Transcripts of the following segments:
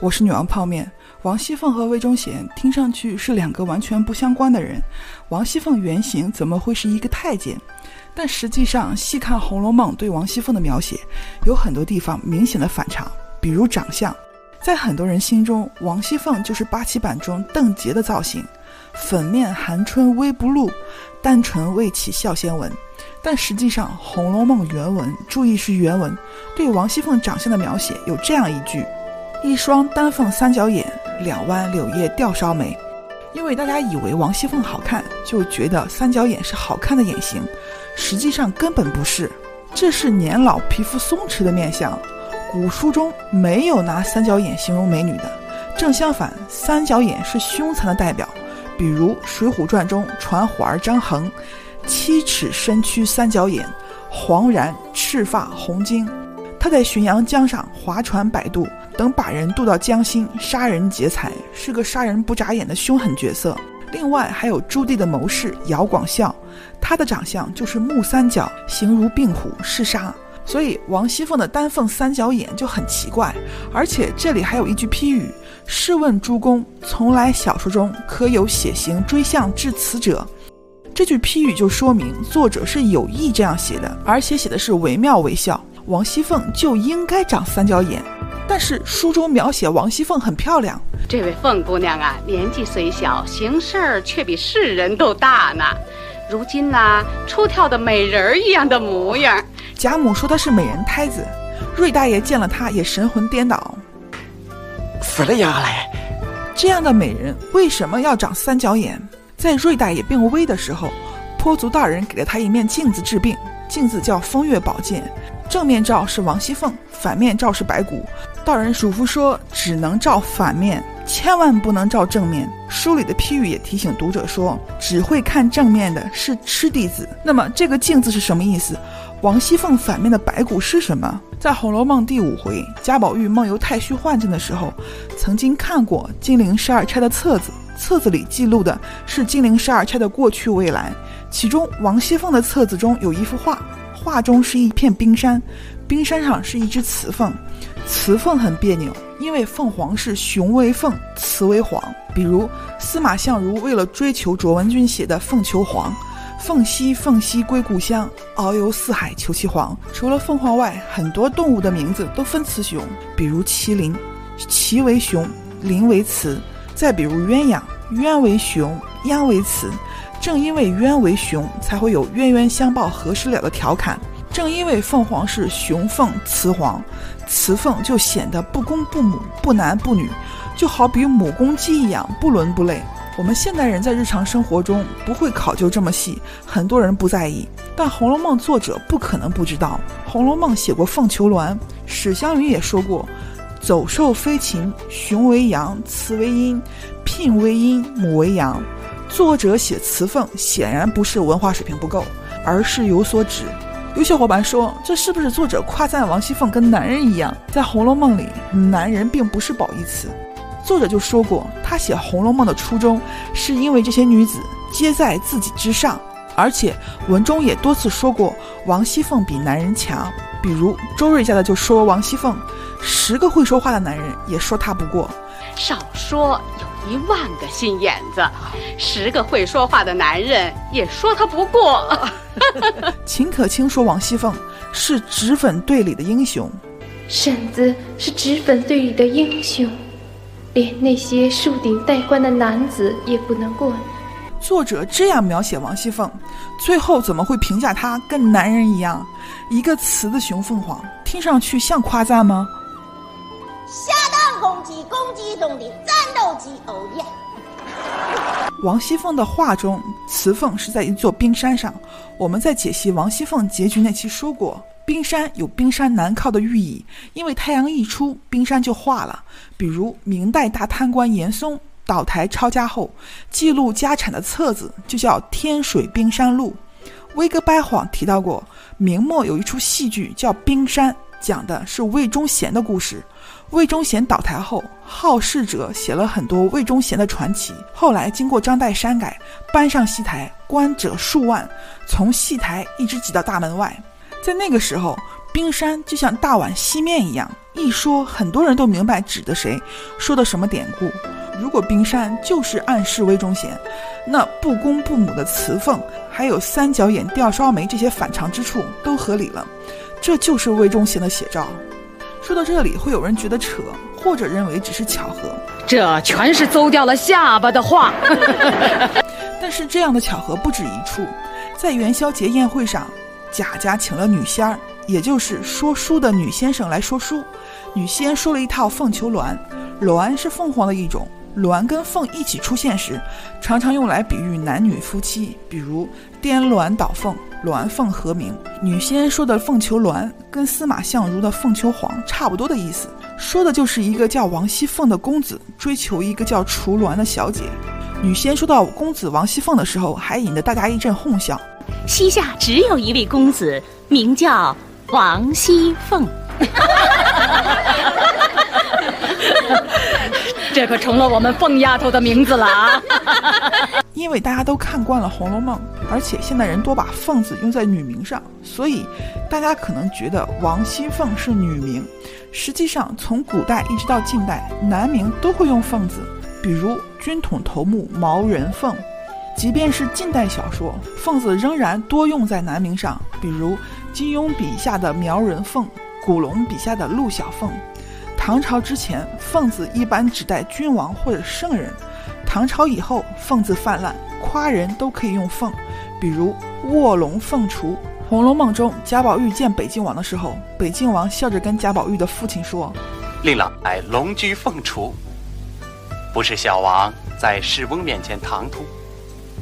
我是女王泡面。王熙凤和魏忠贤听上去是两个完全不相关的人，王熙凤原型怎么会是一个太监？但实际上，细看《红楼梦》对王熙凤的描写，有很多地方明显的反常，比如长相，在很多人心中，王熙凤就是八七版中邓婕的造型，粉面含春微不露，单纯未起笑先闻。但实际上，《红楼梦》原文，注意是原文，对王熙凤长相的描写有这样一句：一双丹凤三角眼。两弯柳叶吊梢眉，因为大家以为王熙凤好看，就觉得三角眼是好看的眼型，实际上根本不是，这是年老皮肤松弛的面相。古书中没有拿三角眼形容美女的，正相反，三角眼是凶残的代表。比如《水浒传》中传虎儿张衡，七尺身躯三角眼，黄髯赤发红巾，他在浔阳江上划船摆渡。等把人渡到江心，杀人劫财，是个杀人不眨眼的凶狠角色。另外还有朱棣的谋士姚广孝，他的长相就是木三角，形如病虎，嗜杀。所以王熙凤的丹凤三角眼就很奇怪。而且这里还有一句批语：“试问诸公，从来小说中可有写形追相至此者？”这句批语就说明作者是有意这样写的，而且写的是惟妙惟肖。王熙凤就应该长三角眼。但是书中描写王熙凤很漂亮，这位凤姑娘啊，年纪虽小，行事儿却比世人都大呢。如今呢，出挑的美人儿一样的模样。贾母说她是美人胎子，瑞大爷见了她也神魂颠倒。死了也要来。这样的美人为什么要长三角眼？在瑞大爷病危的时候，坡族大人给了他一面镜子治病，镜子叫风月宝镜。正面照是王熙凤，反面照是白骨。道人嘱咐说，只能照反面，千万不能照正面。书里的批语也提醒读者说，只会看正面的是痴弟子。那么这个镜子是什么意思？王熙凤反面的白骨是什么？在《红楼梦》第五回贾宝玉梦游太虚幻境的时候，曾经看过金陵十二钗的册子，册子里记录的是金陵十二钗的过去未来。其中王熙凤的册子中有一幅画。画中是一片冰山，冰山上是一只雌凤，雌凤很别扭，因为凤凰是雄为凤，雌为凰。比如司马相如为了追求卓文君写的《凤求凰》，凤兮凤兮归故乡，遨游四海求其凰。除了凤凰外，很多动物的名字都分雌雄，比如麒麟，麒为雄，麟为雌。再比如鸳鸯，鸳为雄，鸯为雌。正因为鸳为雄，才会有冤冤相报何时了的调侃。正因为凤凰是雄凤雌凰，雌凤就显得不公不母、不男不女，就好比母公鸡一样不伦不类。我们现代人在日常生活中不会考究这么细，很多人不在意。但《红楼梦》作者不可能不知道，《红楼梦》写过凤求鸾，史湘云也说过：“走兽飞禽，雄为阳，雌为阴，聘为阴，母为阳。”作者写雌凤，显然不是文化水平不够，而是有所指。有小伙伴说，这是不是作者夸赞王熙凤跟男人一样？在《红楼梦》里，男人并不是褒义词。作者就说过，他写《红楼梦》的初衷，是因为这些女子皆在自己之上，而且文中也多次说过王熙凤比男人强。比如周瑞家的就说王熙凤，十个会说话的男人也说她不过。少说一万个心眼子，十个会说话的男人也说他不过。秦可卿说王熙凤是脂粉队里的英雄，婶子是脂粉队里的英雄，连那些树顶戴冠的男子也不能过。作者这样描写王熙凤，最后怎么会评价她跟男人一样？一个雌的雄凤凰，听上去像夸赞吗？下当公鸡，公鸡中的战斗机，哦耶！王熙凤的画中，雌凤是在一座冰山上。我们在解析王熙凤结局那期说过，冰山有冰山难靠的寓意，因为太阳一出，冰山就化了。比如明代大贪官严嵩倒台抄家后，记录家产的册子就叫《天水冰山录》。威哥掰谎提到过，明末有一出戏剧叫《冰山》，讲的是魏忠贤的故事。魏忠贤倒台后，好事者写了很多魏忠贤的传奇。后来经过张岱删改，搬上戏台，观者数万，从戏台一直挤到大门外。在那个时候，冰山就像大碗稀面一样，一说很多人都明白指的谁，说的什么典故。如果冰山就是暗示魏忠贤，那不公不母的雌凤，还有三角眼吊梢眉这些反常之处都合理了，这就是魏忠贤的写照。说到这里，会有人觉得扯，或者认为只是巧合。这全是邹掉了下巴的话。但是这样的巧合不止一处，在元宵节宴会上，贾家请了女仙儿，也就是说书的女先生来说书。女仙说了一套凤求鸾，鸾是凤凰的一种，鸾跟凤一起出现时，常常用来比喻男女夫妻，比如颠鸾倒凤，鸾凤和鸣。女仙说的凤求鸾，跟司马相如的凤求凰差不多的意思，说的就是一个叫王熙凤的公子追求一个叫雏鸾的小姐。女仙说到公子王熙凤的时候，还引得大家一阵哄笑。西夏只有一位公子，名叫王熙凤。这可成了我们凤丫头的名字了啊！因为大家都看惯了《红楼梦》，而且现代人多把“凤”字用在女名上，所以大家可能觉得王熙凤是女名。实际上，从古代一直到近代，男名都会用“凤”字。比如军统头目毛人凤，即便是近代小说，凤字仍然多用在男名上。比如金庸笔下的苗人凤，古龙笔下的陆小凤。唐朝之前，凤字一般指代君王或者圣人；唐朝以后，凤字泛滥，夸人都可以用凤。比如卧龙凤雏，《红楼梦》中贾宝玉见北静王的时候，北静王笑着跟贾宝玉的父亲说：“令郎来龙居凤雏。”不是小王在世翁面前唐突，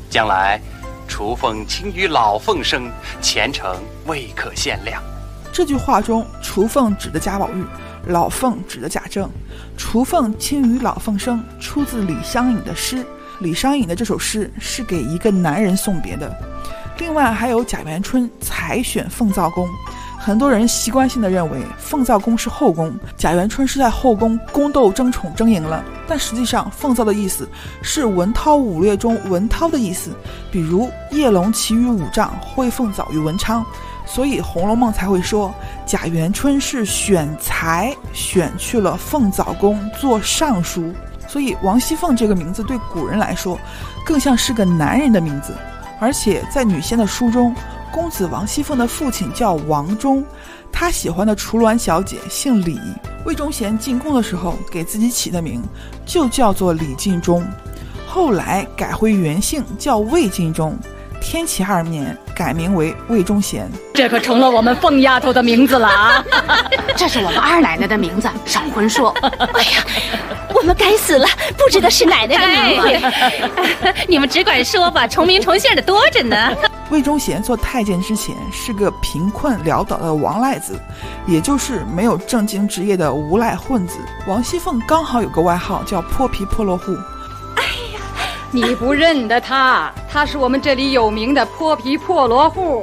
将来雏凤轻于老凤生，前程未可限量。这句话中，雏凤指的贾宝玉，老凤指的贾政。雏凤轻于老凤生，出自李商隐的诗。李商隐的这首诗是给一个男人送别的。另外还有贾元春采选凤造宫。很多人习惯性的认为凤造宫是后宫，贾元春是在后宫宫斗争宠争赢了。但实际上，凤造的意思是文韬武略中文韬的意思，比如叶龙骑于五丈，挥凤早于文昌，所以《红楼梦》才会说贾元春是选才选去了凤藻宫做尚书。所以王熙凤这个名字对古人来说，更像是个男人的名字，而且在女仙的书中。公子王熙凤的父亲叫王忠，他喜欢的雏鸾小姐姓李。魏忠贤进宫的时候给自己起的名就叫做李进忠，后来改回原姓叫魏进忠。天启二年改名为魏忠贤，这可成了我们凤丫头的名字了啊！这是我们二奶奶的名字，少混说。哎呀，我们该死了，不知道是奶奶的名讳。你们只管说吧，重名重姓的多着呢。魏忠贤做太监之前是个贫困潦倒的王赖子，也就是没有正经职业的无赖混子。王熙凤刚好有个外号叫泼皮破落户。你不认得他？他是我们这里有名的泼皮破落户。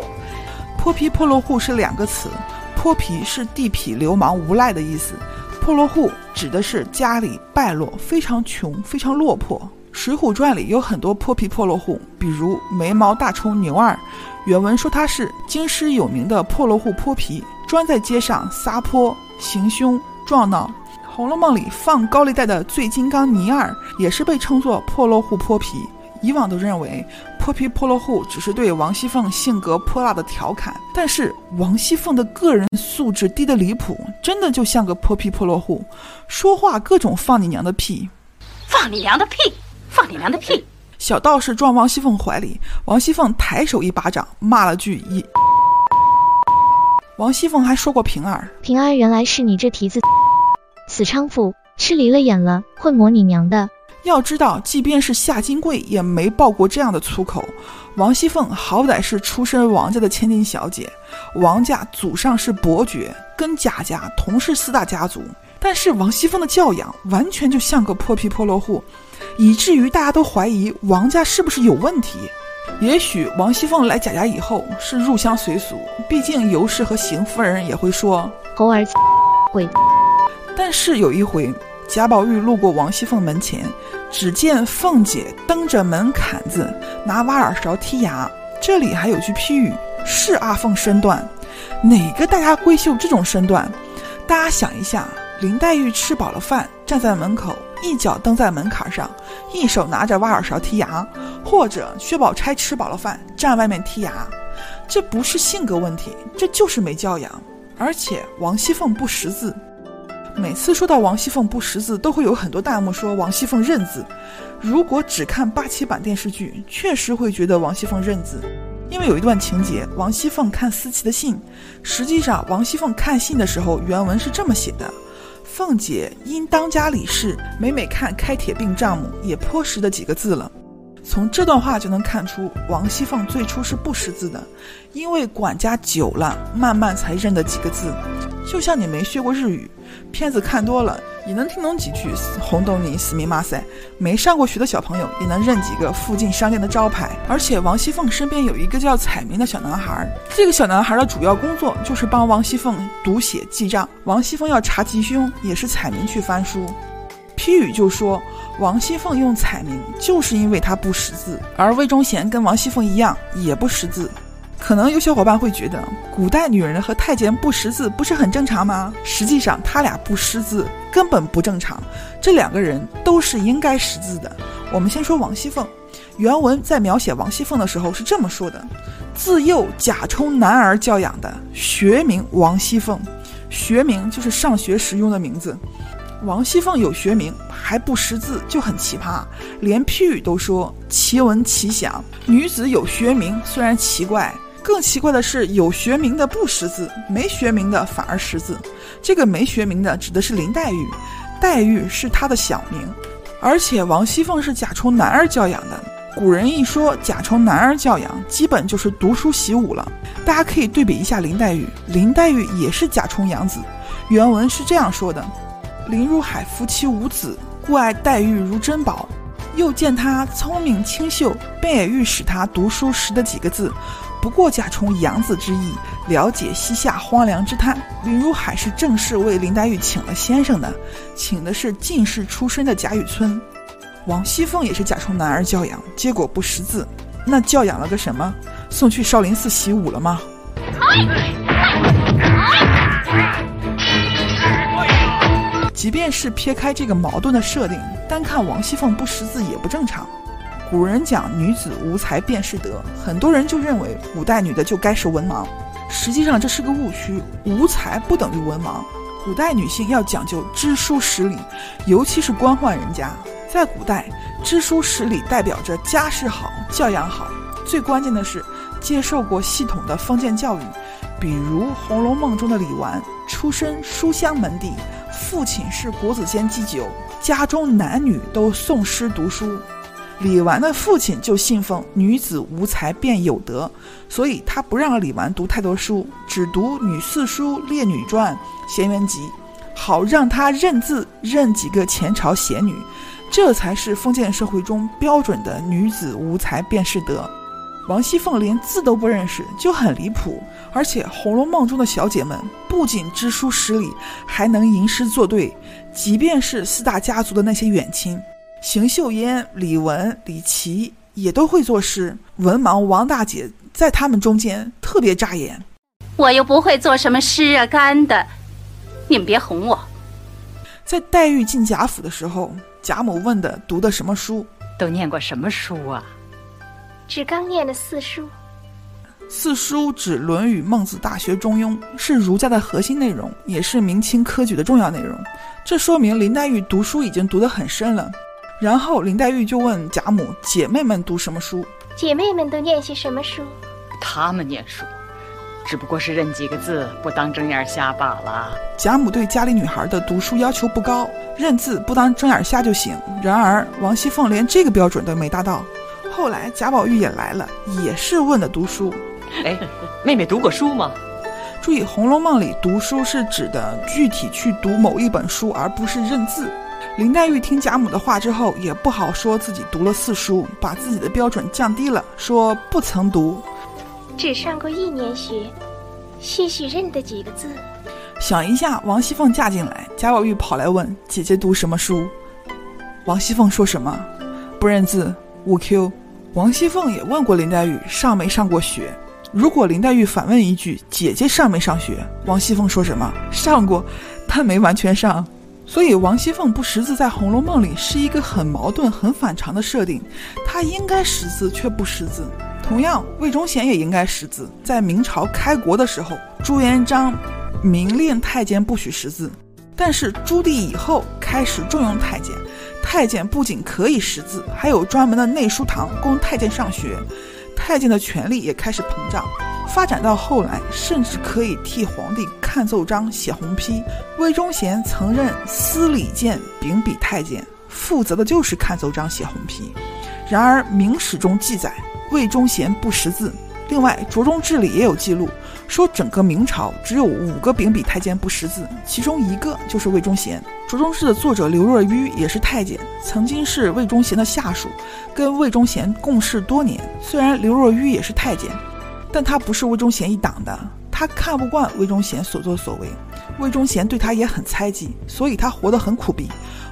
泼皮破落户是两个词，泼皮是地痞流氓无赖的意思，破落户指的是家里败落，非常穷，非常落魄。《水浒传》里有很多泼皮破落户，比如眉毛大虫牛二，原文说他是京师有名的破落户泼皮，专在街上撒泼行凶撞闹。《红楼梦》里放高利贷的醉金刚倪二也是被称作破落户泼皮。以往都认为泼皮破落户只是对王熙凤性格泼辣的调侃，但是王熙凤的个人素质低得离谱，真的就像个泼皮破落户，说话各种放你娘的屁，放你娘的屁。放你娘的屁！小道士撞王熙凤怀里，王熙凤抬手一巴掌，骂了句一。王熙凤还说过平儿，平儿原来是你这蹄子，死娼妇，吃离了眼了，混模你娘的！要知道，即便是夏金桂也没爆过这样的粗口。王熙凤好歹是出身王家的千金小姐，王家祖上是伯爵，跟贾家同是四大家族，但是王熙凤的教养完全就像个泼皮破落户。以至于大家都怀疑王家是不是有问题。也许王熙凤来贾家以后是入乡随俗，毕竟尤氏和邢夫人也会说 猴儿 鬼。但是有一回，贾宝玉路过王熙凤门前，只见凤姐蹬着门槛子，拿挖耳勺剔牙。这里还有句批语：是阿凤身段。哪个大家闺秀这种身段？大家想一下，林黛玉吃饱了饭，站在门口，一脚蹬在门槛上，一手拿着挖耳勺剔牙；或者薛宝钗吃饱了饭，站外面剔牙，这不是性格问题，这就是没教养。而且王熙凤不识字，每次说到王熙凤不识字，都会有很多弹幕说王熙凤认字。如果只看八七版电视剧，确实会觉得王熙凤认字。因为有一段情节，王熙凤看思琪的信，实际上王熙凤看信的时候，原文是这么写的：“凤姐因当家理事，每每看开铁病丈母，也颇识的几个字了。”从这段话就能看出，王熙凤最初是不识字的，因为管家久了，慢慢才认得几个字。就像你没学过日语，片子看多了也能听懂几句“红豆泥死密马赛”，没上过学的小朋友也能认几个附近商店的招牌。而且王熙凤身边有一个叫彩明的小男孩，这个小男孩的主要工作就是帮王熙凤读写记账。王熙凤要查吉凶，也是彩明去翻书。批语就说。王熙凤用彩明，就是因为他不识字，而魏忠贤跟王熙凤一样也不识字。可能有小伙伴会觉得，古代女人和太监不识字不是很正常吗？实际上，他俩不识字根本不正常，这两个人都是应该识字的。我们先说王熙凤，原文在描写王熙凤的时候是这么说的：自幼贾充男儿教养的，学名王熙凤，学名就是上学时用的名字。王熙凤有学名还不识字就很奇葩，连批语都说奇闻奇想。女子有学名虽然奇怪，更奇怪的是有学名的不识字，没学名的反而识字。这个没学名的指的是林黛玉，黛玉是她的小名，而且王熙凤是贾充男儿教养的。古人一说贾充男儿教养，基本就是读书习武了。大家可以对比一下林黛玉，林黛玉也是贾充养子。原文是这样说的。林如海夫妻无子，故爱黛玉如珍宝。又见她聪明清秀，便也欲使她读书识得几个字。不过贾充养子之意，了解西夏荒凉之叹。林如海是正式为林黛玉请了先生的，请的是进士出身的贾雨村。王熙凤也是贾充男儿教养，结果不识字，那教养了个什么？送去少林寺习武了吗？即便是撇开这个矛盾的设定，单看王熙凤不识字也不正常。古人讲女子无才便是德，很多人就认为古代女的就该是文盲。实际上这是个误区，无才不等于文盲。古代女性要讲究知书识礼，尤其是官宦人家，在古代知书识礼代表着家世好、教养好。最关键的是接受过系统的封建教育，比如《红楼梦》中的李纨，出身书香门第。父亲是国子监祭酒，家中男女都诵诗读书。李纨的父亲就信奉“女子无才便有德”，所以他不让李纨读太多书，只读《女四书》《列女传》《闲园集》，好让她认字认几个前朝贤女。这才是封建社会中标准的“女子无才便是德”。王熙凤连字都不认识，就很离谱。而且《红楼梦》中的小姐们不仅知书识礼，还能吟诗作对。即便是四大家族的那些远亲，邢岫烟、李玟、李琦也都会作诗。文盲王大姐在他们中间特别扎眼。我又不会做什么诗啊干的，你们别哄我。在黛玉进贾府的时候，贾母问的读的什么书？都念过什么书啊？只刚念了四书。四书指《论语》《孟子》《大学》《中庸》，是儒家的核心内容，也是明清科举的重要内容。这说明林黛玉读书已经读得很深了。然后林黛玉就问贾母：“姐妹们读什么书？”姐妹们都念些什么书？她们念书，只不过是认几个字，不当睁眼瞎罢了。贾母对家里女孩的读书要求不高，认字不当睁眼瞎就行。然而王熙凤连这个标准都没达到。后来贾宝玉也来了，也是问的读书。哎，妹妹读过书吗？注意，《红楼梦》里读书是指的具体去读某一本书，而不是认字。林黛玉听贾母的话之后，也不好说自己读了四书，把自己的标准降低了，说不曾读，只上过一年学，些许认得几个字。想一下，王熙凤嫁进来，贾宝玉跑来问姐姐读什么书，王熙凤说什么？不认字，五 Q。王熙凤也问过林黛玉上没上过学。如果林黛玉反问一句：“姐姐上没上学？”王熙凤说什么？上过，但没完全上。所以王熙凤不识字在《红楼梦》里是一个很矛盾、很反常的设定。她应该识字却不识字。同样，魏忠贤也应该识字。在明朝开国的时候，朱元璋明令太监不许识字，但是朱棣以后开始重用太监。太监不仅可以识字，还有专门的内书堂供太监上学。太监的权力也开始膨胀，发展到后来，甚至可以替皇帝看奏章、写红批。魏忠贤曾任司礼监秉笔太监，负责的就是看奏章、写红批。然而《明史》中记载，魏忠贤不识字。另外，《卓中志》里也有记录，说整个明朝只有五个秉笔太监不识字，其中一个就是魏忠贤。《卓中志》的作者刘若愚也是太监，曾经是魏忠贤的下属，跟魏忠贤共事多年。虽然刘若愚也是太监，但他不是魏忠贤一党的，他看不惯魏忠贤所作所为，魏忠贤对他也很猜忌，所以他活得很苦逼，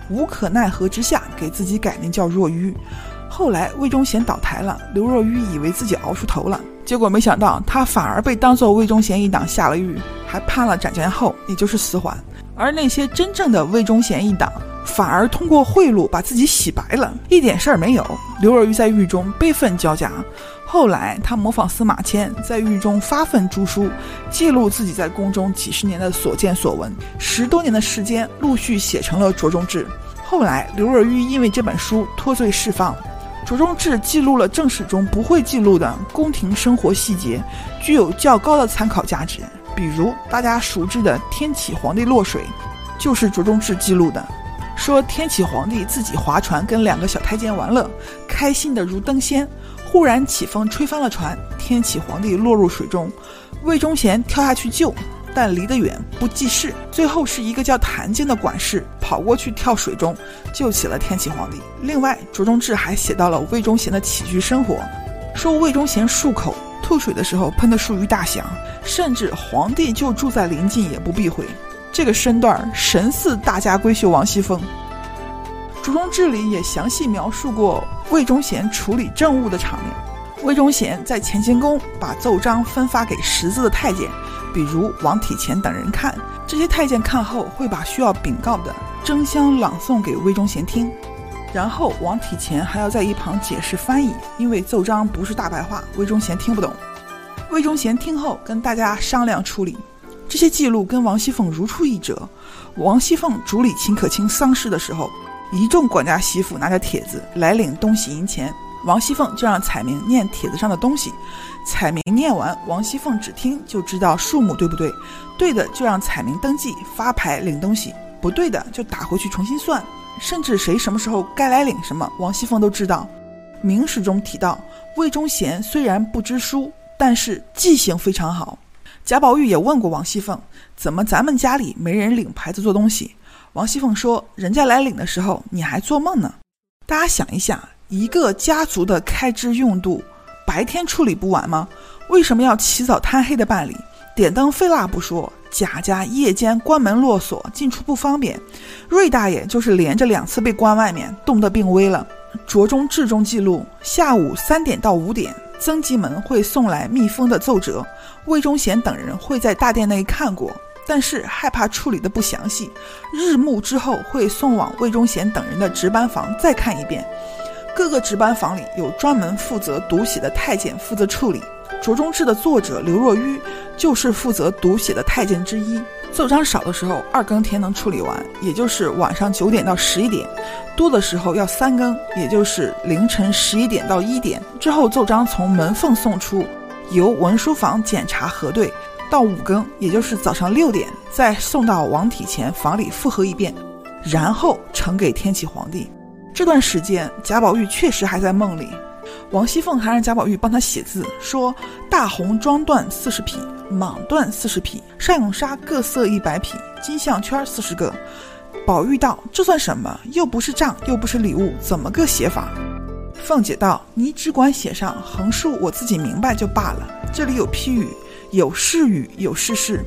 无可奈何之下给自己改名叫若愚。后来魏忠贤倒台了，刘若愚以为自己熬出头了。结果没想到，他反而被当做魏忠贤一党下了狱，还判了斩监后，也就是死缓。而那些真正的魏忠贤一党，反而通过贿赂把自己洗白了，一点事儿没有。刘若愚在狱中悲愤交加，后来他模仿司马迁，在狱中发愤著书，记录自己在宫中几十年的所见所闻，十多年的时间，陆续写成了《卓中志》。后来刘若愚因为这本书脱罪释放。《卓中志》记录了正史中不会记录的宫廷生活细节，具有较高的参考价值。比如大家熟知的天启皇帝落水，就是《卓中志》记录的。说天启皇帝自己划船跟两个小太监玩乐，开心的如登仙。忽然起风吹翻了船，天启皇帝落入水中，魏忠贤跳下去救。但离得远，不济事。最后是一个叫谭坚的管事跑过去跳水中，救起了天启皇帝。另外，卓中志还写到了魏忠贤的起居生活，说魏忠贤漱口吐水的时候喷的数鱼大响，甚至皇帝就住在临近也不避讳。这个身段神似大家闺秀王熙凤。卓中志里也详细描述过魏忠贤处理政务的场面。魏忠贤在乾清宫把奏章分发给识字的太监。比如王体乾等人看，这些太监看后会把需要禀告的争相朗诵给魏忠贤听，然后王体乾还要在一旁解释翻译，因为奏章不是大白话，魏忠贤听不懂。魏忠贤听后跟大家商量处理，这些记录跟王熙凤如出一辙。王熙凤主理秦可卿丧事的时候，一众管家媳妇拿着帖子来领东西银钱。王熙凤就让彩明念帖子上的东西，彩明念完，王熙凤只听就知道数目对不对，对的就让彩明登记发牌领东西，不对的就打回去重新算，甚至谁什么时候该来领什么，王熙凤都知道。明史中提到，魏忠贤虽然不知书，但是记性非常好。贾宝玉也问过王熙凤，怎么咱们家里没人领牌子做东西？王熙凤说，人家来领的时候，你还做梦呢。大家想一下。一个家族的开支用度，白天处理不完吗？为什么要起早贪黑的办理？点灯费蜡不说，贾家夜间关门落锁，进出不方便。瑞大爷就是连着两次被关外面，冻得病危了。卓中志中记录，下午三点到五点，曾吉门会送来密封的奏折，魏忠贤等人会在大殿内看过，但是害怕处理的不详细，日暮之后会送往魏忠贤等人的值班房再看一遍。各个值班房里有专门负责读写的太监负责处理。《卓中志》的作者刘若愚就是负责读写的太监之一。奏章少的时候，二更天能处理完，也就是晚上九点到十一点；多的时候要三更，也就是凌晨十一点到一点。之后奏章从门缝送出，由文书房检查核对，到五更，也就是早上六点，再送到王体前房里复核一遍，然后呈给天启皇帝。这段时间，贾宝玉确实还在梦里。王熙凤还让贾宝玉帮他写字，说：“大红妆缎四十匹，蟒缎四十匹，上用纱各色一百匹，金项圈四十个。”宝玉道：“这算什么？又不是账，又不是礼物，怎么个写法？”凤姐道：“你只管写上横竖，我自己明白就罢了。这里有批语，有是语，有是事。”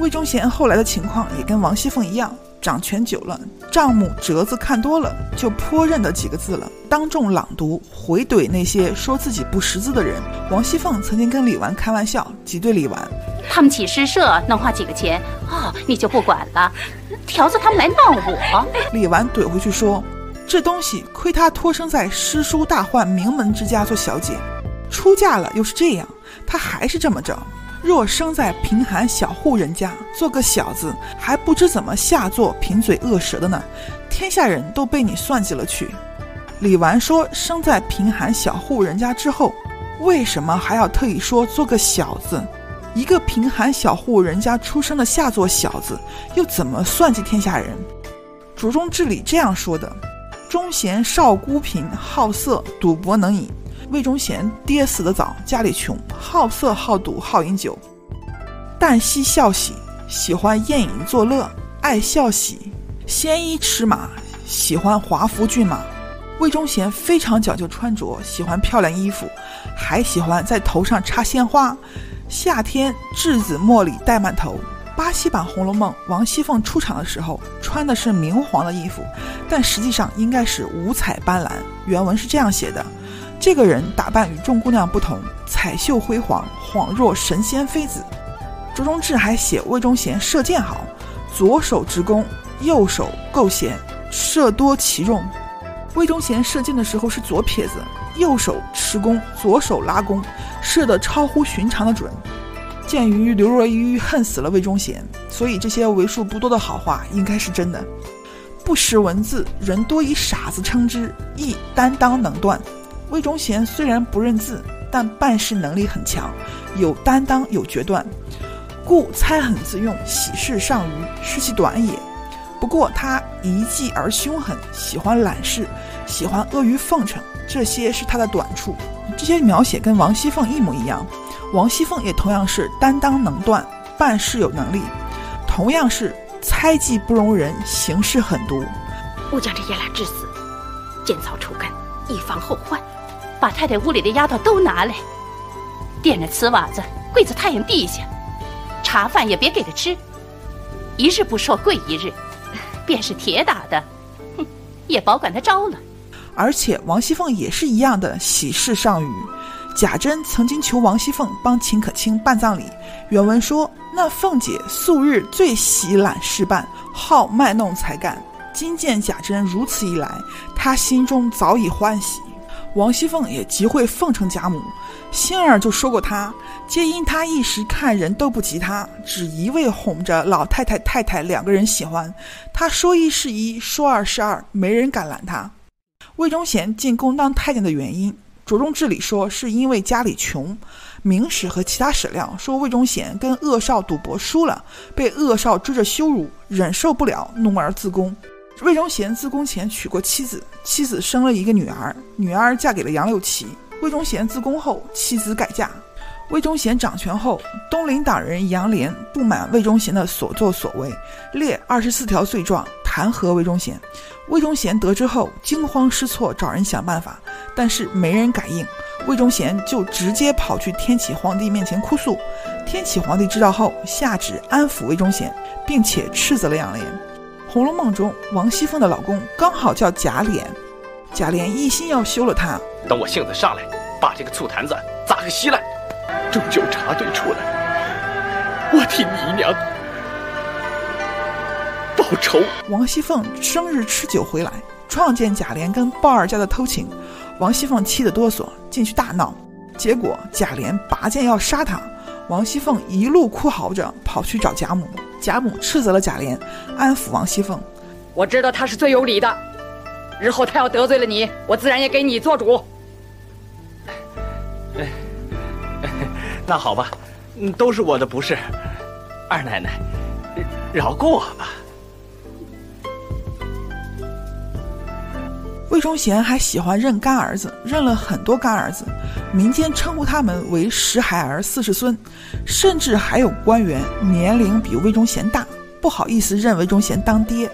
魏忠贤后来的情况也跟王熙凤一样。掌权久了，账目折子看多了，就颇认得几个字了，当众朗读，回怼那些说自己不识字的人。王熙凤曾经跟李纨开玩笑，挤兑李纨：“他们起诗社能花几个钱？哦，你就不管了，条子他们来闹我。”李纨怼回去说：“这东西亏他托生在诗书大宦名门之家做小姐，出嫁了又是这样，他还是这么着。”若生在贫寒小户人家，做个小子还不知怎么下作贫嘴恶舌的呢，天下人都被你算计了去。李纨说：“生在贫寒小户人家之后，为什么还要特意说做个小子？一个贫寒小户人家出生的下作小子，又怎么算计天下人？”竹中治理这样说的：“忠贤少孤贫，好色赌博能饮。”魏忠贤爹死得早，家里穷，好色好赌好饮酒，旦夕笑喜，喜欢宴饮作乐，爱笑喜，鲜衣驰马，喜欢华服骏马。魏忠贤非常讲究穿着，喜欢漂亮衣服，还喜欢在头上插鲜花，夏天栀子茉莉戴满头。巴西版《红楼梦》，王熙凤出场的时候穿的是明黄的衣服，但实际上应该是五彩斑斓。原文是这样写的。这个人打扮与众姑娘不同，彩绣辉煌，恍若神仙妃子。卓中志还写魏忠贤射箭好，左手执弓，右手够弦，射多其用。魏忠贤射箭的时候是左撇子，右手持弓，左手拉弓，射得超乎寻常的准。鉴于刘若愚恨死了魏忠贤，所以这些为数不多的好话应该是真的。不识文字，人多以傻子称之，亦担当能断。魏忠贤虽然不认字，但办事能力很强，有担当，有决断，故猜狠自用，喜事上虞，是其短也。不过他一计而凶狠，喜欢揽事，喜欢阿谀奉承，这些是他的短处。这些描写跟王熙凤一模一样，王熙凤也同样是担当能断，办事有能力，同样是猜忌不容人，行事狠毒。勿将这爷俩治死，剪草除根，以防后患。把太太屋里的丫头都拿来，垫着瓷瓦子跪在太阳地下，茶饭也别给他吃，一日不说跪一日，便是铁打的，哼，也保管他招了。而且王熙凤也是一样的喜事上虞。贾珍曾经求王熙凤帮秦可卿办葬礼，原文说：“那凤姐素日最喜揽事办，好卖弄才干。今见贾珍如此一来，她心中早已欢喜。”王熙凤也极会奉承贾母，星儿就说过她，皆因她一时看人都不及她，只一味哄着老太太、太太两个人喜欢。她说一是一，说二是二，没人敢拦她。魏忠贤进宫当太监的原因，着重治理说是因为家里穷，明史和其他史料说魏忠贤跟恶少赌博输了，被恶少追着羞辱，忍受不了，怒而自宫。魏忠贤自宫前娶过妻子，妻子生了一个女儿，女儿嫁给了杨六奇。魏忠贤自宫后，妻子改嫁。魏忠贤掌权后，东林党人杨涟不满魏忠贤的所作所为，列二十四条罪状弹劾魏忠贤。魏忠贤得知后惊慌失措，找人想办法，但是没人感应。魏忠贤就直接跑去天启皇帝面前哭诉。天启皇帝知道后，下旨安抚魏忠贤，并且斥责了杨涟。《红楼梦》中，王熙凤的老公刚好叫贾琏，贾琏一心要休了她。等我性子上来，把这个醋坛子砸个稀烂，终究查对出来，我替姨娘报仇。王熙凤生日吃酒回来，撞见贾琏跟鲍二家的偷情，王熙凤气得哆嗦，进去大闹，结果贾琏拔剑要杀他，王熙凤一路哭嚎着跑去找贾母。贾母斥责了贾琏，安抚王熙凤。我知道他是最有理的，日后他要得罪了你，我自然也给你做主。那好吧，都是我的不是，二奶奶，饶过我吧。魏忠贤还喜欢认干儿子，认了很多干儿子，民间称呼他们为十孩儿四十孙，甚至还有官员年龄比魏忠贤大，不好意思认魏忠贤当爹，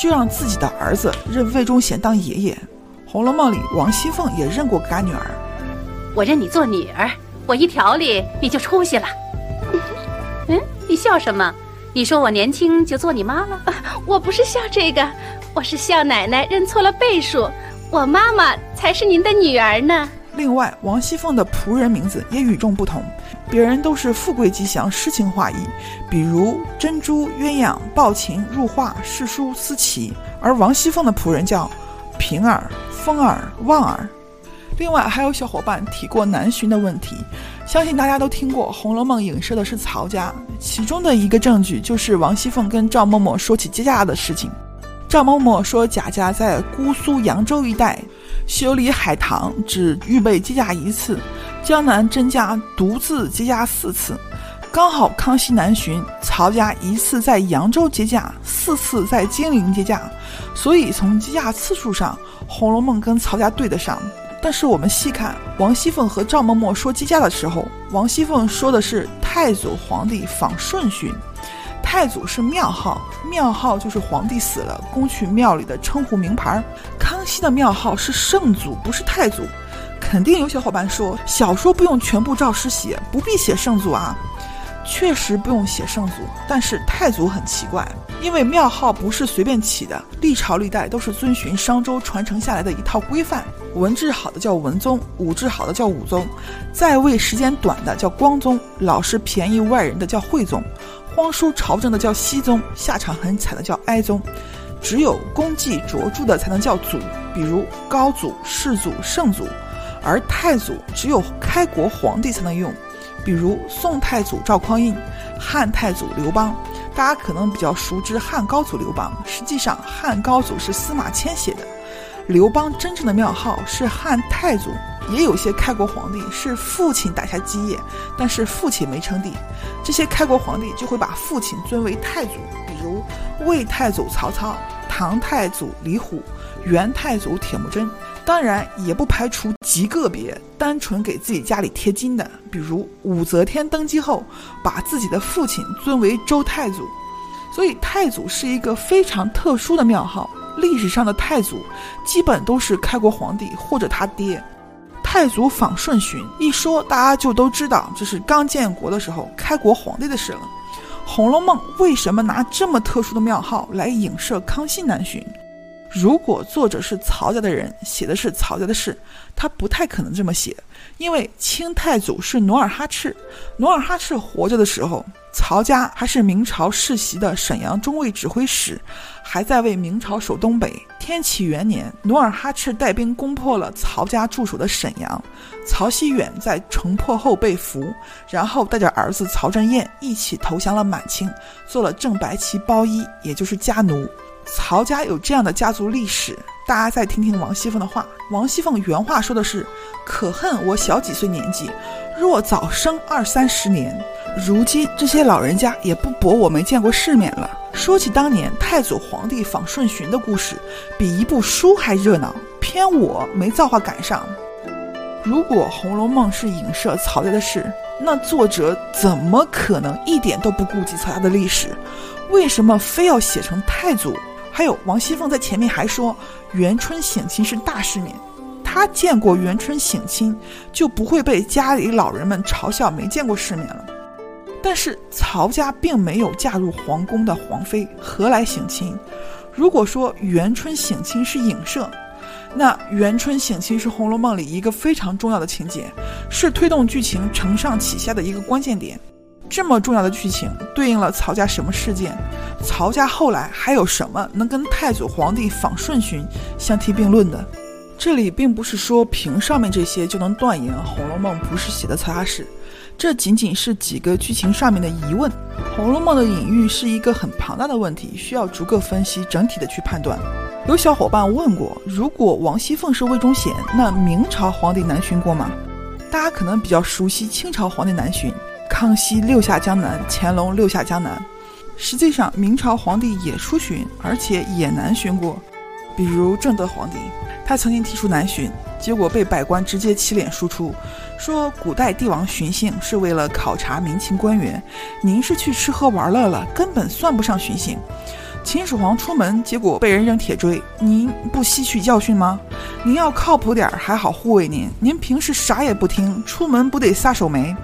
就让自己的儿子认魏忠贤当爷爷。《红楼梦》里，王熙凤也认过干女儿，我认你做女儿，我一调理你就出息了。嗯，你笑什么？你说我年轻就做你妈了？我不是笑这个，我是笑奶奶认错了辈数，我妈妈才是您的女儿呢。另外，王熙凤的仆人名字也与众不同，别人都是富贵吉祥、诗情画意，比如珍珠、鸳鸯、抱琴、入画、世书、思齐，而王熙凤的仆人叫平儿、风儿、旺儿。另外，还有小伙伴提过南巡的问题，相信大家都听过《红楼梦》影射的是曹家，其中的一个证据就是王熙凤跟赵嬷嬷说起接驾的事情。赵嬷嬷说贾家在姑苏扬州一带修理海棠，只预备接驾一次，江南甄家独自接驾四次，刚好康熙南巡，曹家一次在扬州接驾，四次在金陵接驾，所以从接驾次数上，《红楼梦》跟曹家对得上。但是我们细看王熙凤和赵嬷嬷说接驾的时候，王熙凤说的是太祖皇帝访顺巡，太祖是庙号，庙号就是皇帝死了供去庙里的称呼名牌。康熙的庙号是圣祖，不是太祖。肯定有小伙伴说，小说不用全部照实写，不必写圣祖啊。确实不用写圣祖，但是太祖很奇怪，因为庙号不是随便起的，历朝历代都是遵循商周传承下来的一套规范。文治好的叫文宗，武治好的叫武宗，在位时间短的叫光宗，老是便宜外人的叫惠宗，荒疏朝政的叫熹宗，下场很惨的叫哀宗。只有功绩卓著的才能叫祖，比如高祖、世祖、圣祖，而太祖只有开国皇帝才能用。比如宋太祖赵匡胤，汉太祖刘邦，大家可能比较熟知汉高祖刘邦。实际上，汉高祖是司马迁写的，刘邦真正的庙号是汉太祖。也有些开国皇帝是父亲打下基业，但是父亲没称帝，这些开国皇帝就会把父亲尊为太祖。比如魏太祖曹操、唐太祖李虎、元太祖铁木真。当然，也不排除极个别单纯给自己家里贴金的，比如武则天登基后把自己的父亲尊为周太祖。所以，太祖是一个非常特殊的庙号。历史上的太祖基本都是开国皇帝或者他爹。太祖访顺巡一说，大家就都知道这是刚建国的时候开国皇帝的事了。《红楼梦》为什么拿这么特殊的庙号来影射康熙南巡？如果作者是曹家的人，写的是曹家的事，他不太可能这么写，因为清太祖是努尔哈赤，努尔哈赤活着的时候，曹家还是明朝世袭的沈阳中尉指挥使，还在为明朝守东北。天启元年，努尔哈赤带兵攻破了曹家驻守的沈阳，曹熙远在城破后被俘，然后带着儿子曹振彦一起投降了满清，做了正白旗包衣，也就是家奴。曹家有这样的家族历史，大家再听听王熙凤的话。王熙凤原话说的是：“可恨我小几岁年纪，若早生二三十年，如今这些老人家也不驳我没见过世面了。”说起当年太祖皇帝访顺巡的故事，比一部书还热闹，偏我没造化赶上。如果《红楼梦》是影射曹家的事，那作者怎么可能一点都不顾及曹家的历史？为什么非要写成太祖？还有王熙凤在前面还说元春省亲是大世面，她见过元春省亲，就不会被家里老人们嘲笑没见过世面了。但是曹家并没有嫁入皇宫的皇妃，何来省亲？如果说元春省亲是影射，那元春省亲是《红楼梦》里一个非常重要的情节，是推动剧情承上启下的一个关键点。这么重要的剧情对应了曹家什么事件？曹家后来还有什么能跟太祖皇帝访顺巡相提并论的？这里并不是说凭上面这些就能断言《红楼梦》不是写的曹家事，这仅仅是几个剧情上面的疑问。《红楼梦》的隐喻是一个很庞大的问题，需要逐个分析，整体的去判断。有小伙伴问过，如果王熙凤是魏忠贤，那明朝皇帝南巡过吗？大家可能比较熟悉清朝皇帝南巡。康熙六下江南，乾隆六下江南。实际上，明朝皇帝也出巡，而且也南巡过。比如正德皇帝，他曾经提出南巡，结果被百官直接起脸输出，说古代帝王巡幸是为了考察民情官员，您是去吃喝玩乐了，根本算不上巡幸。秦始皇出门，结果被人扔铁锥，您不吸取教训吗？您要靠谱点儿，还好护卫您。您平时啥也不听，出门不得撒手没？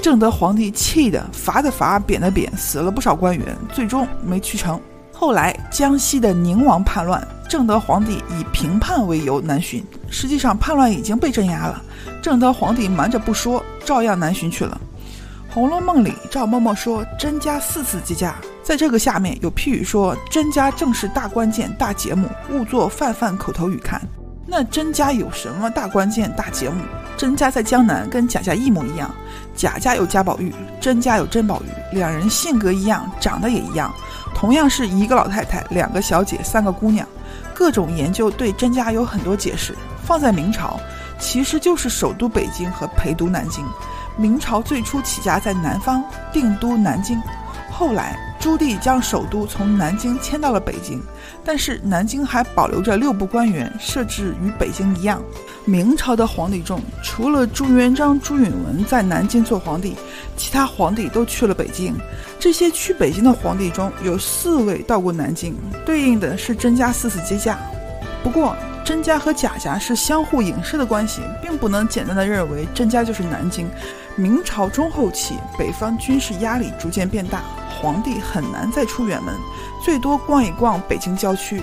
正德皇帝气的罚的罚，贬的贬，死了不少官员，最终没去成。后来江西的宁王叛乱，正德皇帝以平叛为由南巡，实际上叛乱已经被镇压了，正德皇帝瞒着不说，照样南巡去了。《红楼梦》里赵嬷嬷说甄家四次接驾，在这个下面有批语说甄家正是大关键大节目，勿做泛泛口头语看。那甄家有什么大关键大节目？甄家在江南跟贾家一模一样，贾家有贾宝玉，甄家有甄宝玉，两人性格一样，长得也一样。同样是一个老太太，两个小姐，三个姑娘，各种研究对甄家有很多解释。放在明朝，其实就是首都北京和陪都南京。明朝最初起家在南方，定都南京，后来朱棣将首都从南京迁到了北京，但是南京还保留着六部官员，设置与北京一样。明朝的皇帝中，除了朱元璋、朱允文在南京做皇帝，其他皇帝都去了北京。这些去北京的皇帝中有四位到过南京，对应的是甄家四次接驾。不过，甄家和贾家是相互影射的关系，并不能简单的认为甄家就是南京。明朝中后期，北方军事压力逐渐变大，皇帝很难再出远门，最多逛一逛北京郊区。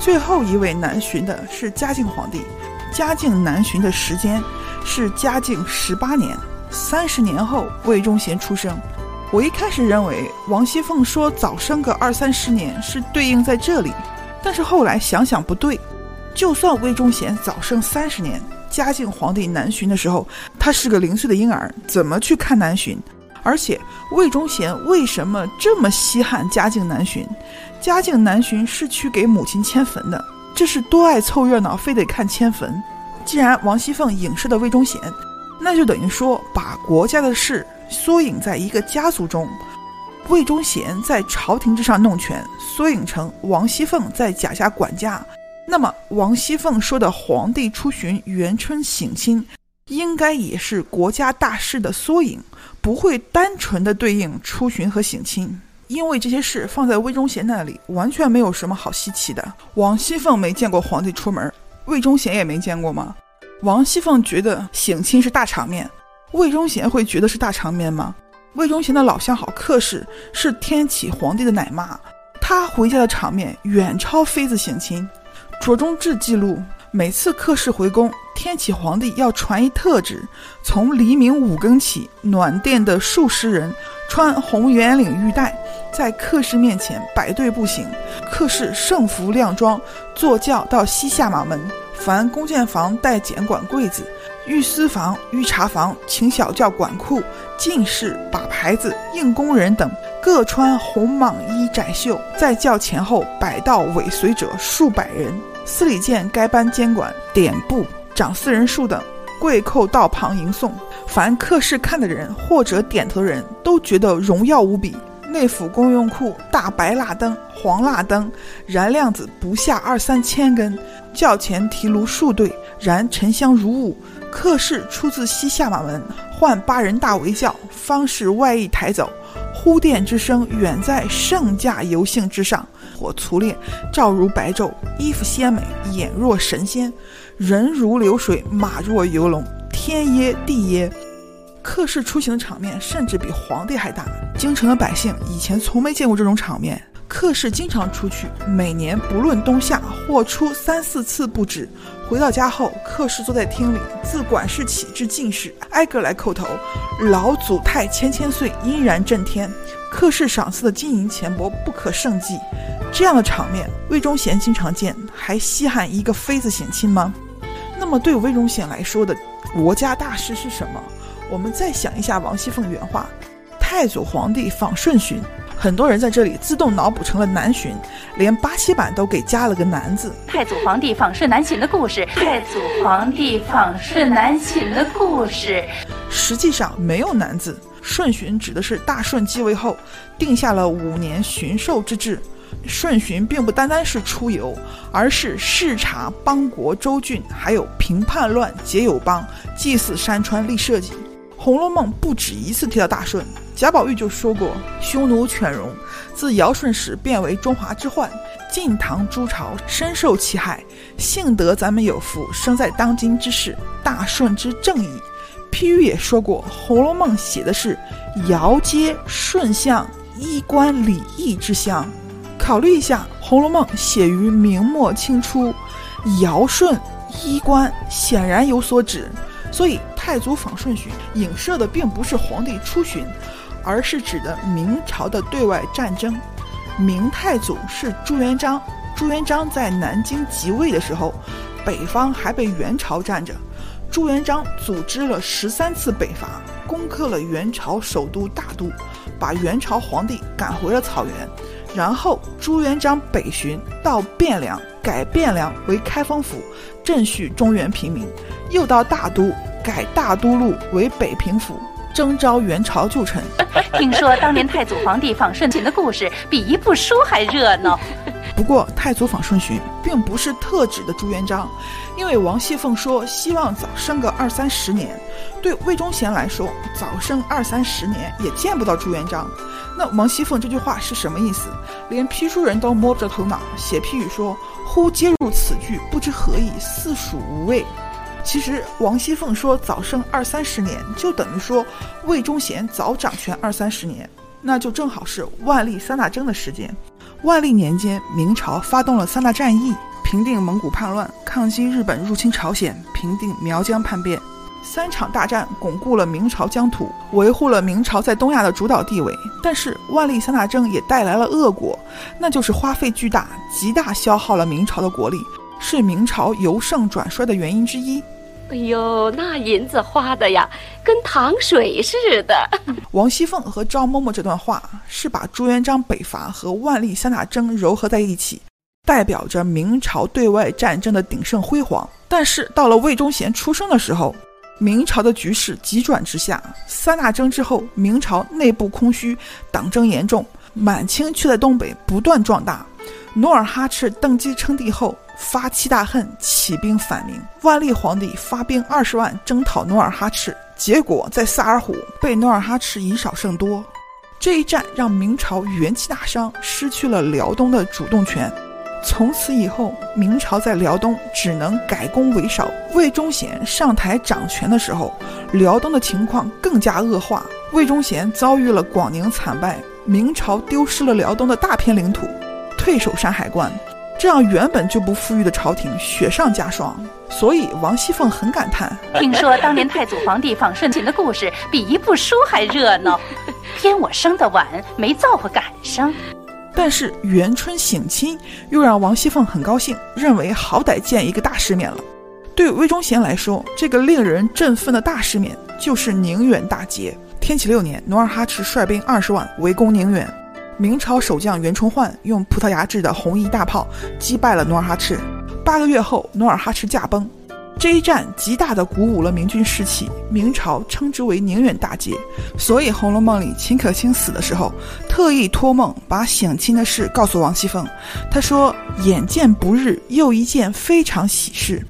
最后一位南巡的是嘉靖皇帝。嘉靖南巡的时间是嘉靖十八年，三十年后魏忠贤出生。我一开始认为王熙凤说早生个二三十年是对应在这里，但是后来想想不对。就算魏忠贤早生三十年，嘉靖皇帝南巡的时候他是个零岁的婴儿，怎么去看南巡？而且魏忠贤为什么这么稀罕嘉靖南巡？嘉靖南巡是去给母亲迁坟的。这是多爱凑热闹，非得看迁坟。既然王熙凤影射的魏忠贤，那就等于说把国家的事缩影在一个家族中。魏忠贤在朝廷之上弄权，缩影成王熙凤在贾家管家。那么王熙凤说的皇帝出巡、元春省亲，应该也是国家大事的缩影，不会单纯的对应出巡和省亲。因为这些事放在魏忠贤那里，完全没有什么好稀奇的。王熙凤没见过皇帝出门，魏忠贤也没见过吗？王熙凤觉得省亲是大场面，魏忠贤会觉得是大场面吗？魏忠贤的老相好客氏是天启皇帝的奶妈，他回家的场面远超妃子省亲。卓中志记录，每次客氏回宫，天启皇帝要传一特旨，从黎明五更起，暖殿的数十人。穿红圆领玉带，在客室面前摆队步行。客室盛服靓装，坐轿到西下马门。凡弓箭房带检管柜子，御司房、御茶房请小轿管库，进士把牌子应工人等各穿红蟒衣窄袖，在轿前后摆道尾随者数百人。司礼监该班监管典部长四人数等。跪叩道旁迎送，凡客室看的人或者点头的人都觉得荣耀无比。内府公用库大白蜡灯、黄蜡灯，燃亮子不下二三千根。轿前提炉数对，燃沉香如雾。客室出自西夏马门，唤八人大围轿，方是外驿抬走。呼殿之声远在圣驾游幸之上，火粗烈，照如白昼，衣服鲜美，眼若神仙。人如流水，马若游龙，天耶地耶。客氏出行的场面甚至比皇帝还大。京城的百姓以前从没见过这种场面。客氏经常出去，每年不论冬夏，或出三四次不止。回到家后，客氏坐在厅里，自管事起至进士，挨个来叩头。老祖太千千岁，殷然震天。客氏赏赐的金银钱帛不可胜计。这样的场面，魏忠贤经常见，还稀罕一个妃子省亲吗？那么，对魏忠贤来说的国家大事是什么？我们再想一下王熙凤原话：“太祖皇帝访顺巡。”很多人在这里自动脑补成了南巡，连八七版都给加了个南字。太祖皇帝访顺南巡的故事，太祖皇帝访顺南巡的故事，实际上没有南字。顺巡指的是大顺继位后定下了五年巡狩之制。顺巡并不单单是出游，而是视察邦国州郡，还有平叛乱、结友邦、祭祀山川、立社稷。《红楼梦》不止一次提到大顺，贾宝玉就说过：“匈奴犬戎自尧舜时变为中华之患，晋唐诸朝深受其害。幸得咱们有福，生在当今之世，大顺之正义，譬喻也说过，《红楼梦》写的是。尧接舜相衣冠礼义之相。考虑一下，《红楼梦》写于明末清初，尧舜衣冠显然有所指，所以太祖访顺巡影射的并不是皇帝出巡，而是指的明朝的对外战争。明太祖是朱元璋，朱元璋在南京即位的时候，北方还被元朝占着。朱元璋组织了十三次北伐，攻克了元朝首都大都，把元朝皇帝赶回了草原。然后朱元璋北巡到汴梁，改汴梁为开封府，赈恤中原平民；又到大都，改大都路为北平府，征召元朝旧臣。听说当年太祖皇帝访顺巡的故事比一部书还热闹。不过，太祖访顺巡并不是特指的朱元璋，因为王熙凤说希望早生个二三十年。对魏忠贤来说，早生二三十年也见不到朱元璋。那王熙凤这句话是什么意思？连批书人都摸不着头脑，写批语说：“忽接入此句，不知何意，似属无味。”其实，王熙凤说早生二三十年，就等于说魏忠贤早掌权二三十年，那就正好是万历三大征的时间。万历年间，明朝发动了三大战役，平定蒙古叛乱，抗击日本入侵朝鲜，平定苗疆叛变。三场大战巩固了明朝疆土，维护了明朝在东亚的主导地位。但是，万历三大征也带来了恶果，那就是花费巨大，极大消耗了明朝的国力，是明朝由盛转衰的原因之一。哎呦，那银子花的呀，跟糖水似的。王熙凤和赵嬷嬷这段话是把朱元璋北伐和万历三大征糅合在一起，代表着明朝对外战争的鼎盛辉煌。但是到了魏忠贤出生的时候，明朝的局势急转直下。三大征之后，明朝内部空虚，党争严重，满清却在东北不断壮大。努尔哈赤登基称帝后。发七大恨，起兵反明。万历皇帝发兵二十万征讨努尔哈赤，结果在萨尔浒被努尔哈赤以少胜多。这一战让明朝元气大伤，失去了辽东的主动权。从此以后，明朝在辽东只能改攻为守。魏忠贤上台掌权的时候，辽东的情况更加恶化。魏忠贤遭遇了广宁惨败，明朝丢失了辽东的大片领土，退守山海关。这让原本就不富裕的朝廷雪上加霜，所以王熙凤很感叹。听说当年太祖皇帝访顺巡的故事比一部书还热闹，偏我生得晚，没造化赶上。但是元春省亲又让王熙凤很高兴，认为好歹见一个大世面了。对魏忠贤来说，这个令人振奋的大世面就是宁远大捷。天启六年，努尔哈赤率兵二十万围攻宁远。明朝守将袁崇焕用葡萄牙制的红衣大炮击败了努尔哈赤。八个月后，努尔哈赤驾崩。这一战极大的鼓舞了明军士气，明朝称之为宁远大捷。所以，《红楼梦》里秦可卿死的时候，特意托梦把省亲的事告诉王熙凤。他说：“眼见不日，又一件非常喜事。”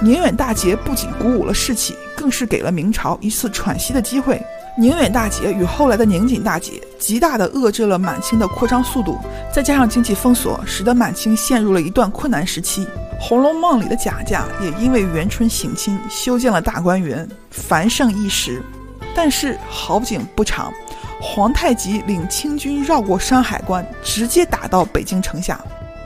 宁远大捷不仅鼓舞了士气，更是给了明朝一次喘息的机会。宁远大捷与后来的宁锦大捷，极大地遏制了满清的扩张速度，再加上经济封锁，使得满清陷入了一段困难时期。《红楼梦》里的贾家也因为元春省亲，修建了大观园，繁盛一时。但是好景不长，皇太极领清军绕过山海关，直接打到北京城下。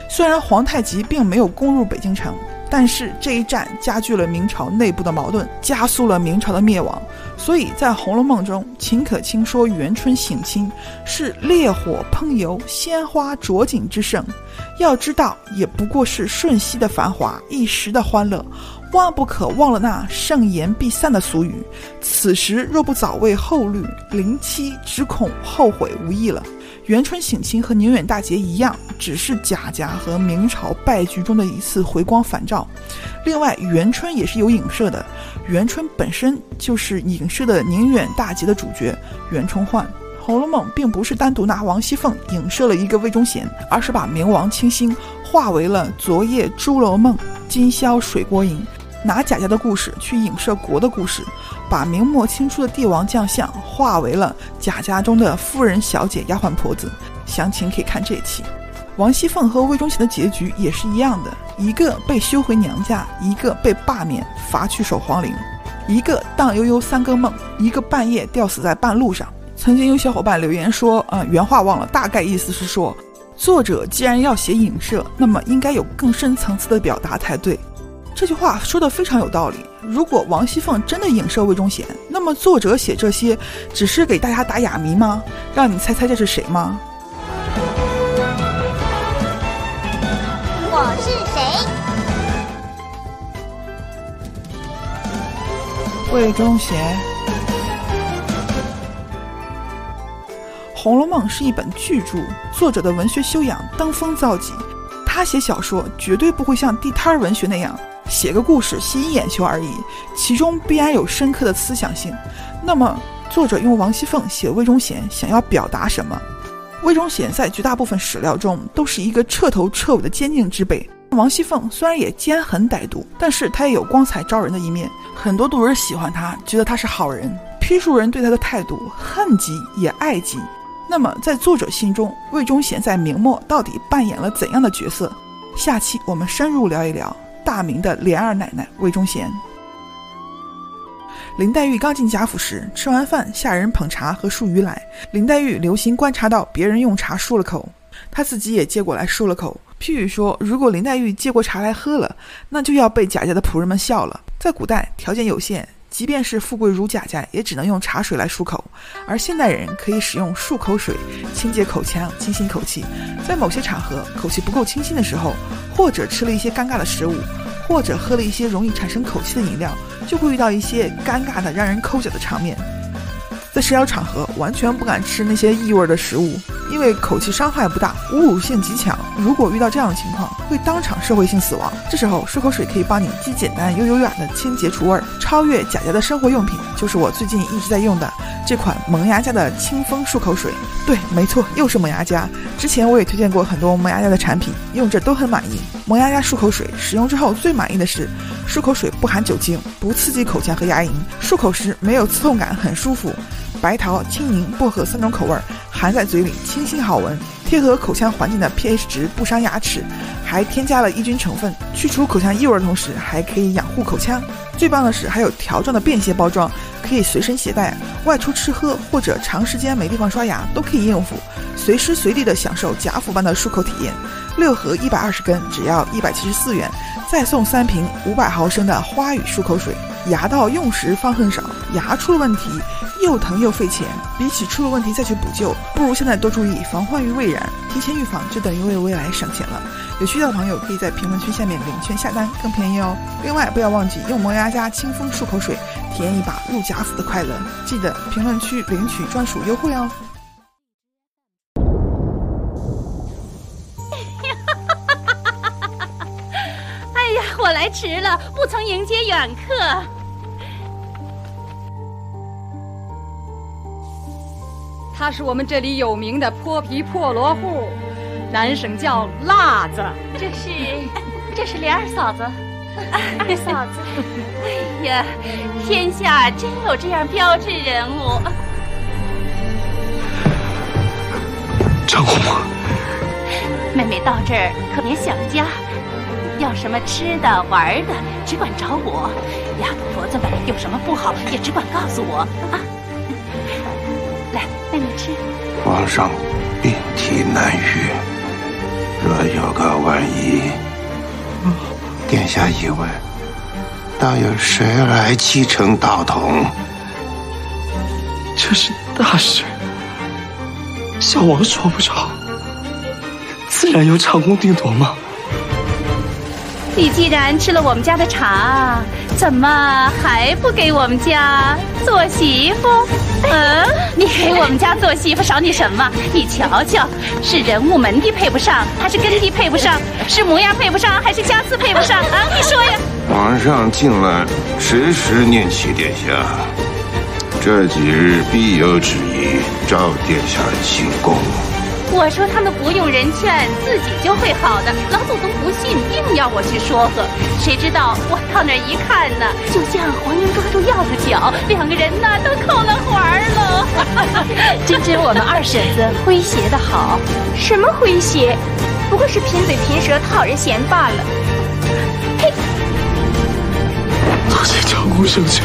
虽然皇太极并没有攻入北京城。但是这一战加剧了明朝内部的矛盾，加速了明朝的灭亡。所以在《红楼梦》中，秦可卿说元春省亲是烈火烹油、鲜花着锦之盛。要知道，也不过是瞬息的繁华，一时的欢乐，万不可忘了那盛筵必散的俗语。此时若不早为后虑，临期只恐后悔无益了。元春省亲和宁远大捷一样，只是贾家和明朝败局中的一次回光返照。另外，元春也是有影射的，元春本身就是影射的宁远大捷的主角袁崇焕。《红楼梦》并不是单独拿王熙凤影射了一个魏忠贤，而是把明王清兴化为了昨夜朱楼梦，今宵水锅影。拿贾家的故事去影射国的故事，把明末清初的帝王将相化为了贾家中的夫人、小姐、丫鬟、婆子。详情可以看这一期。王熙凤和魏忠贤的结局也是一样的，一个被休回娘家，一个被罢免罚去守皇陵。一个荡悠悠三更梦，一个半夜吊死在半路上。曾经有小伙伴留言说，呃，原话忘了，大概意思是说，作者既然要写影射，那么应该有更深层次的表达才对。这句话说的非常有道理。如果王熙凤真的影射魏忠贤，那么作者写这些只是给大家打哑谜吗？让你猜猜这是谁吗？我是谁？魏忠贤。《红楼梦》是一本巨著，作者的文学修养登峰造极。他写小说绝对不会像地摊文学那样写个故事吸引眼球而已，其中必然有深刻的思想性。那么，作者用王熙凤写魏忠贤，想要表达什么？魏忠贤在绝大部分史料中都是一个彻头彻尾的奸佞之辈。王熙凤虽然也奸狠歹毒，但是她也有光彩照人的一面。很多读者喜欢她，觉得她是好人；批书人对她的态度恨极也爱极。那么，在作者心中，魏忠贤在明末到底扮演了怎样的角色？下期我们深入聊一聊大名的琏二奶奶魏忠贤。林黛玉刚进贾府时，吃完饭，下人捧茶和漱盂来。林黛玉留心观察到别人用茶漱了口，她自己也接过来漱了口。譬如说，如果林黛玉接过茶来喝了，那就要被贾家的仆人们笑了。在古代，条件有限。即便是富贵如贾家，也只能用茶水来漱口，而现代人可以使用漱口水清洁口腔、清新口气。在某些场合，口气不够清新的时候，或者吃了一些尴尬的食物，或者喝了一些容易产生口气的饮料，就会遇到一些尴尬的、让人抠脚的场面。在社交场合，完全不敢吃那些异味的食物。因为口气伤害不大，侮辱性极强。如果遇到这样的情况，会当场社会性死亡。这时候漱口水可以帮你既简单又优雅的清洁除味，超越贾家的生活用品。就是我最近一直在用的这款萌芽家的清风漱口水。对，没错，又是萌芽家。之前我也推荐过很多萌芽家的产品，用着都很满意。萌芽家漱口水使用之后最满意的是，漱口水不含酒精，不刺激口腔和牙龈，漱口时没有刺痛感，很舒服。白桃、青柠、薄荷三种口味，含在嘴里清新好闻，贴合口腔环境的 pH 值不伤牙齿，还添加了抑菌成分，去除口腔异味的同时还可以养护口腔。最棒的是还有条状的便携包装，可以随身携带，外出吃喝或者长时间没地方刷牙都可以应付，随时随地的享受贾府般的漱口体验。六盒一百二十根，只要一百七十四元，再送三瓶五百毫升的花语漱口水。牙到用时方恨少，牙出了问题。又疼又费钱，比起出了问题再去补救，不如现在多注意防患于未然，提前预防就等于为未来省钱了。有需要的朋友可以在评论区下面领券下单，更便宜哦。另外，不要忘记用萌芽家清风漱口水，体验一把入贾府的快乐。记得评论区领取专属优惠哦。哎呀，我来迟了，不曾迎接远客。他是我们这里有名的泼皮破落户，南省叫辣子。这是，这是莲儿嫂子，二嫂子。哎呀，天下真有这样标致人物。张嬷嬷，妹妹到这儿可别想家，要什么吃的玩的，只管找我。丫头婆子们有什么不好，也只管告诉我啊。带你吃。皇上病体难愈，若有个万一，殿下以为，倒有谁来继承道统？这是大事，小王说不着，自然由长公定夺吗。你既然吃了我们家的茶，怎么还不给我们家做媳妇？嗯，你给我们家做媳妇少你什么？你瞧瞧，是人物门第配不上，还是根基配不上？是模样配不上，还是家世配不上？啊，你说呀！皇上近来时时念起殿下，这几日必有旨意召殿下进宫。我说他们不用人劝，自己就会好的。老祖宗不信，硬要我去说和。谁知道我到那儿一看呢，就像黄莺抓住鹞子脚，两个人呢都扣了环喽。真真，我们二婶子诙谐的好。什么诙谐？不过是贫嘴贫舌讨人嫌罢了。嘿！多谢长公不向前。